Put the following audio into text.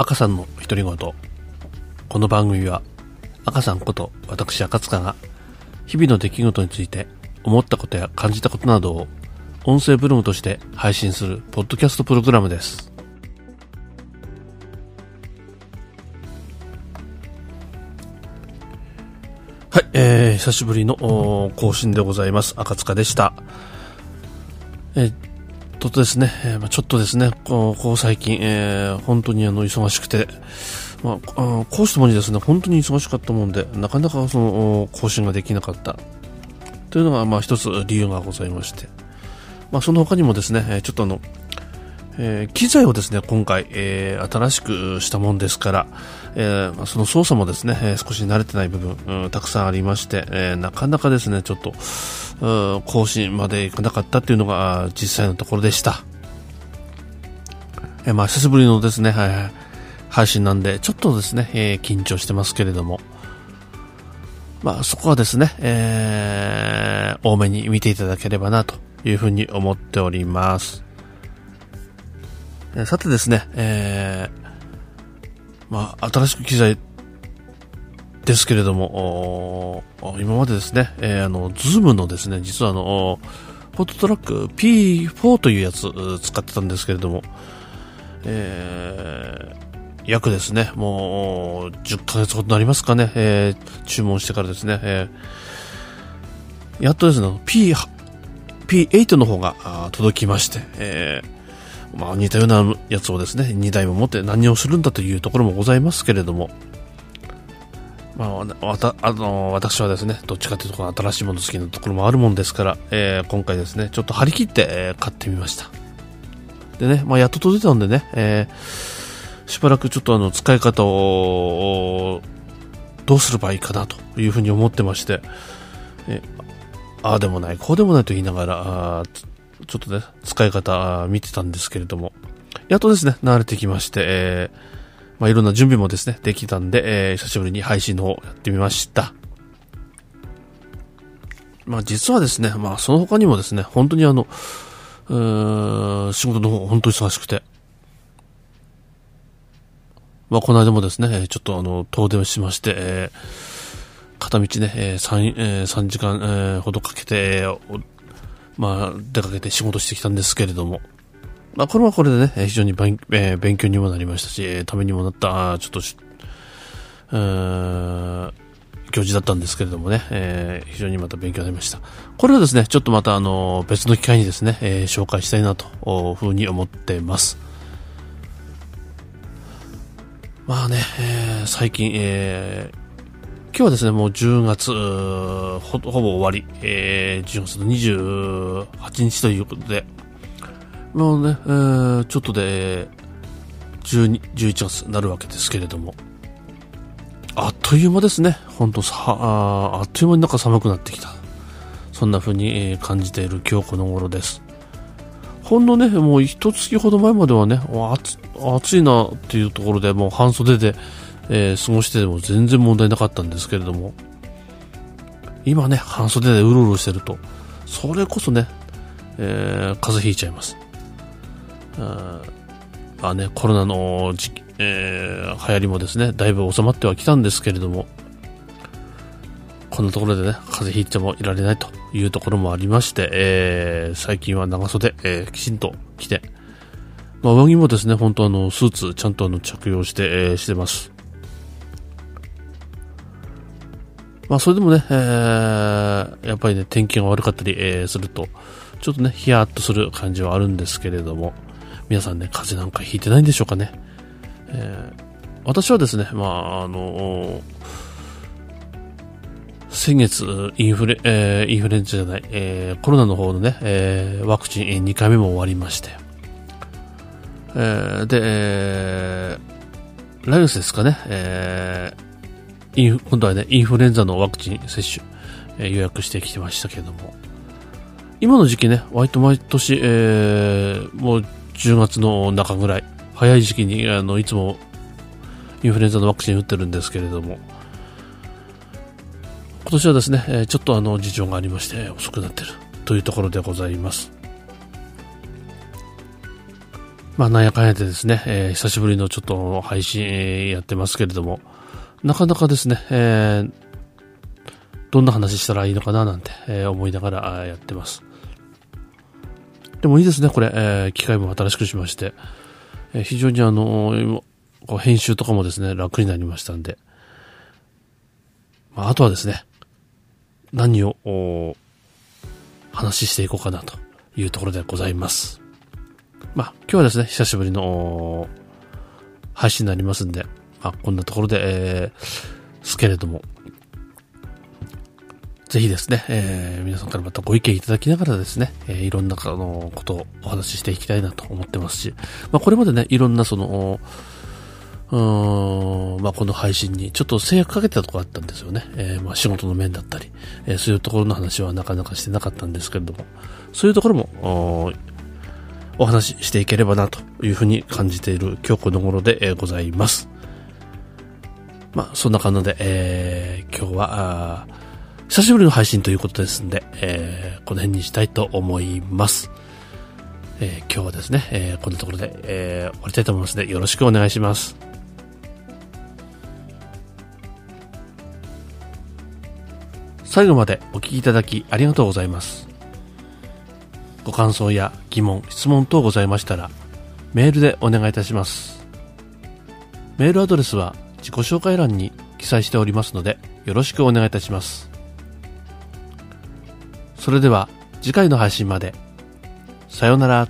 赤さんの独り言。この番組は、赤さんこと私赤塚が、日々の出来事について思ったことや感じたことなどを、音声ブログとして配信するポッドキャストプログラムです。はい、えー、久しぶりの更新でございます。赤塚でした。えとですね、えー、ちょっとですね、こう最近、えー、本当にあの忙しくて、まあ、講師ともにですね、本当に忙しかったもんで、なかなかその更新ができなかった。というのが、まあ一つ理由がございまして、まあその他にもですね、ちょっとあの、えー、機材をですね、今回、えー、新しくしたもんですから、えー、その操作もですね、少し慣れてない部分、うん、たくさんありまして、えなかなかですね、ちょっと、更新までいかなかったっていうのが実際のところでした。えまあ、久しぶりのですね、はいはい、配信なんで、ちょっとですね、え緊張してますけれども、まあ、そこはですね、え多めに見ていただければなというふうに思っております。えさてですね、えー、まあ、新しく機材ですけれども、今までですね、えー、あの、ズームのですね、実はあの、ポッドトラック P4 というやつ使ってたんですけれども、えー、約ですね、もう10ヶ月ほどになりますかね、えー、注文してからですね、えー、やっとですね、P、P8 の方が届きまして、えー、まあ似たようなやつをですね、2台も持って何をするんだというところもございますけれども、まあ、わたあの私はですね、どっちかというと新しいもの好きなところもあるもんですから、えー、今回ですね、ちょっと張り切って、えー、買ってみました。でね、まあ、やっと届いたんでね、えー、しばらくちょっとあの、使い方を、どうすればいいかなというふうに思ってまして、えああでもない、こうでもないと言いながら、あちょっとね、使い方見てたんですけれども、やっとですね、慣れてきまして、えーまあ、いろんな準備もですね、できたんで、えー、久しぶりに配信の方やってみました。まあ、実はですね、まあ、その他にもですね、本当にあの、うー仕事の方、本当に忙しくて。まあ、この間もですね、ちょっとあの、遠出をしまして、えー、片道ね、えー、3、えー、3時間、えー、ほどかけて、え、まあ、出かけて仕事してきたんですけれども、まあ、これはこれでね、非常に勉,、えー、勉強にもなりましたし、ためにもなった、ちょっとし、うーん、行事だったんですけれどもね、えー、非常にまた勉強になりました。これはですね、ちょっとまたあの、別の機会にですね、えー、紹介したいなとふうに思ってます。まあね、えー、最近、えー、今日はですね、もう10月、ほぼ終わり、えー、10月28日ということで、もうね、えー、ちょっとで、12、11月になるわけですけれども、あっという間ですね。本当さ、ああっという間になんか寒くなってきた。そんな風に、え、感じている今日この頃です。ほんのね、もう一月ほど前まではね、暑暑いなっていうところでもう半袖で、えー、過ごしてでも全然問題なかったんですけれども、今ね、半袖でうろうろしてると、それこそね、えー、風邪ひいちゃいます。まあね、コロナの時期、えー、流行りもですね、だいぶ収まってはきたんですけれども、こんなところでね、風邪ひいてもいられないというところもありまして、えー、最近は長袖、えー、きちんと着て、まあ、上着もですね、本当あの、スーツちゃんとあの、着用して、えー、してます。まあ、それでもね、えー、やっぱりね、天気が悪かったり、えー、すると、ちょっとね、ヒヤッとする感じはあるんですけれども、皆さんね、風邪なんかひいてないんでしょうかね。えー、私はですね、まあ、あの先月、インフレ、えー、インフルエンザじゃない、えー、コロナの方のね、えー、ワクチン2回目も終わりまして、えー、で、えー、来月ですかね、えー、イン今度はね、インフルエンザのワクチン接種、えー、予約してきてましたけれども、今の時期ね、割と毎年、えー、もう10月の中ぐらい、早い時期に、あの、いつもインフルエンザのワクチン打ってるんですけれども、今年はですね、ちょっとあの、事情がありまして、遅くなってるというところでございます。まあ、なんやかんやでですね、えー、久しぶりのちょっと配信、やってますけれども、なかなかですね、えー、どんな話したらいいのかななんて、え、思いながらやってます。でもいいですね、これ、えー、機械も新しくしまして、えー、非常にあのこう編集とかもですね、楽になりましたんで、まあ、あとはですね、何を話していこうかなというところでございます。まあ、今日はですね、久しぶりの配信になりますんで、まあ、こんなところで、えー、すけれども、ぜひですね、えー、皆さんからまたご意見いただきながらですね、えー、いろんなあのことをお話ししていきたいなと思ってますし、まあ、これまでね、いろんなその、うん、まあ、この配信にちょっと制約かけてたところあったんですよね。えー、まあ、仕事の面だったり、えー、そういうところの話はなかなかしてなかったんですけれども、そういうところも、お話ししていければなというふうに感じている今日この頃で、ございます。まあ、そんな感じで、えー、今日は、久しぶりの配信ということですんで、えー、この辺にしたいと思います。えー、今日はですね、えー、こんなところで、えー、終わりたいと思いますので、よろしくお願いします。最後までお聴きいただきありがとうございます。ご感想や疑問、質問等ございましたら、メールでお願いいたします。メールアドレスは自己紹介欄に記載しておりますので、よろしくお願いいたします。それでは次回の配信まで。さようなら。